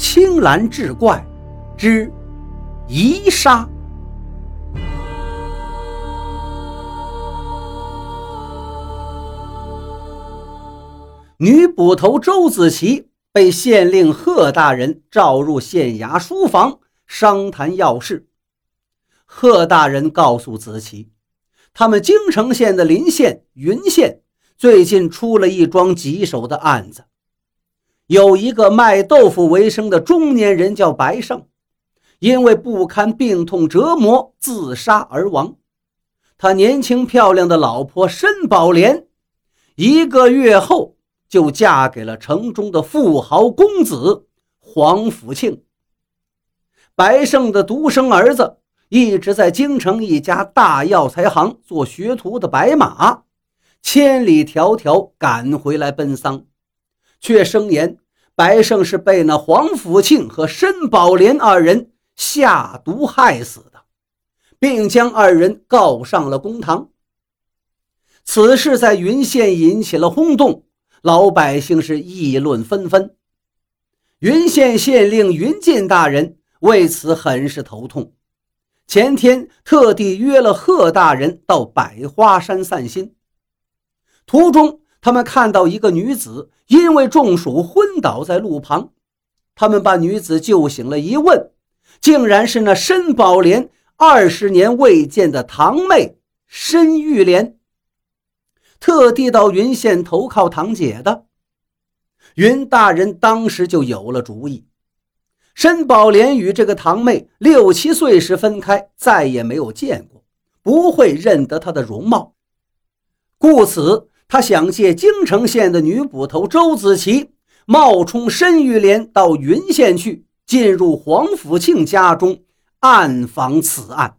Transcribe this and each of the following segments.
青蓝志怪之遗杀。女捕头周子琪被县令贺大人召入县衙书房商谈要事。贺大人告诉子琪，他们京城县的邻县云县最近出了一桩棘手的案子，有一个卖豆腐为生的中年人叫白胜，因为不堪病痛折磨自杀而亡。他年轻漂亮的老婆申宝莲，一个月后。就嫁给了城中的富豪公子黄福庆。白胜的独生儿子一直在京城一家大药材行做学徒的白马，千里迢迢赶回来奔丧，却声言白胜是被那黄福庆和申宝莲二人下毒害死的，并将二人告上了公堂。此事在云县引起了轰动。老百姓是议论纷纷，云县县令云进大人为此很是头痛。前天特地约了贺大人到百花山散心。途中，他们看到一个女子因为中暑昏倒在路旁，他们把女子救醒了，一问，竟然是那申宝莲二十年未见的堂妹申玉莲。特地到云县投靠堂姐的，云大人当时就有了主意。申宝莲与这个堂妹六七岁时分开，再也没有见过，不会认得她的容貌，故此他想借京城县的女捕头周子琪冒充申玉莲到云县去，进入黄甫庆家中暗访此案。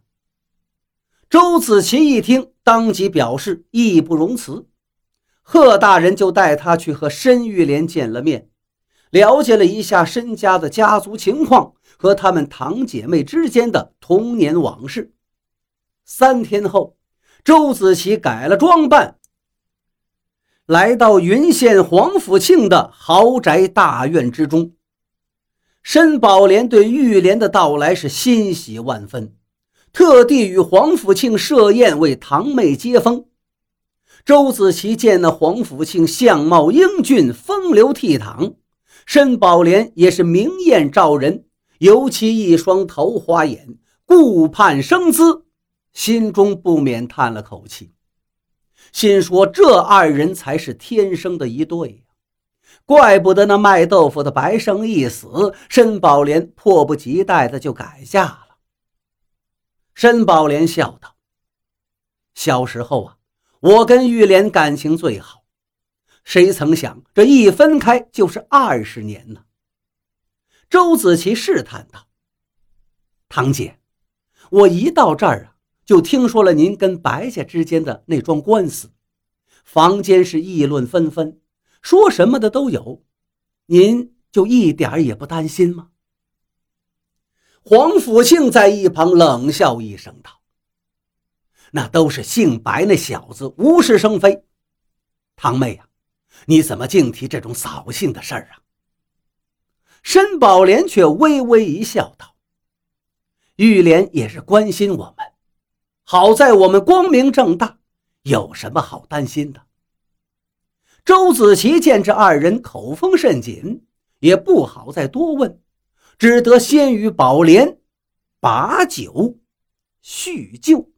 周子琪一听。当即表示义不容辞，贺大人就带他去和申玉莲见了面，了解了一下申家的家族情况和他们堂姐妹之间的童年往事。三天后，周子琪改了装扮，来到云县黄甫庆的豪宅大院之中。申宝莲对玉莲的到来是欣喜万分。特地与黄甫庆设宴为堂妹接风。周子琪见那黄甫庆相貌英俊、风流倜傥，申宝莲也是明艳照人，尤其一双桃花眼，顾盼生姿，心中不免叹了口气，心说这二人才是天生的一对呀！怪不得那卖豆腐的白胜一死，申宝莲迫不及待的就改嫁了。申宝莲笑道：“小时候啊，我跟玉莲感情最好，谁曾想这一分开就是二十年呢？”周子琪试探道：“堂姐，我一到这儿啊，就听说了您跟白家之间的那桩官司，坊间是议论纷纷，说什么的都有，您就一点也不担心吗？”黄甫庆在一旁冷笑一声道：“那都是姓白那小子无事生非。堂妹呀，你怎么净提这种扫兴的事儿啊？”申宝莲却微微一笑，道：“玉莲也是关心我们，好在我们光明正大，有什么好担心的？”周子琪见这二人口风甚紧，也不好再多问。只得先与宝莲把酒叙旧。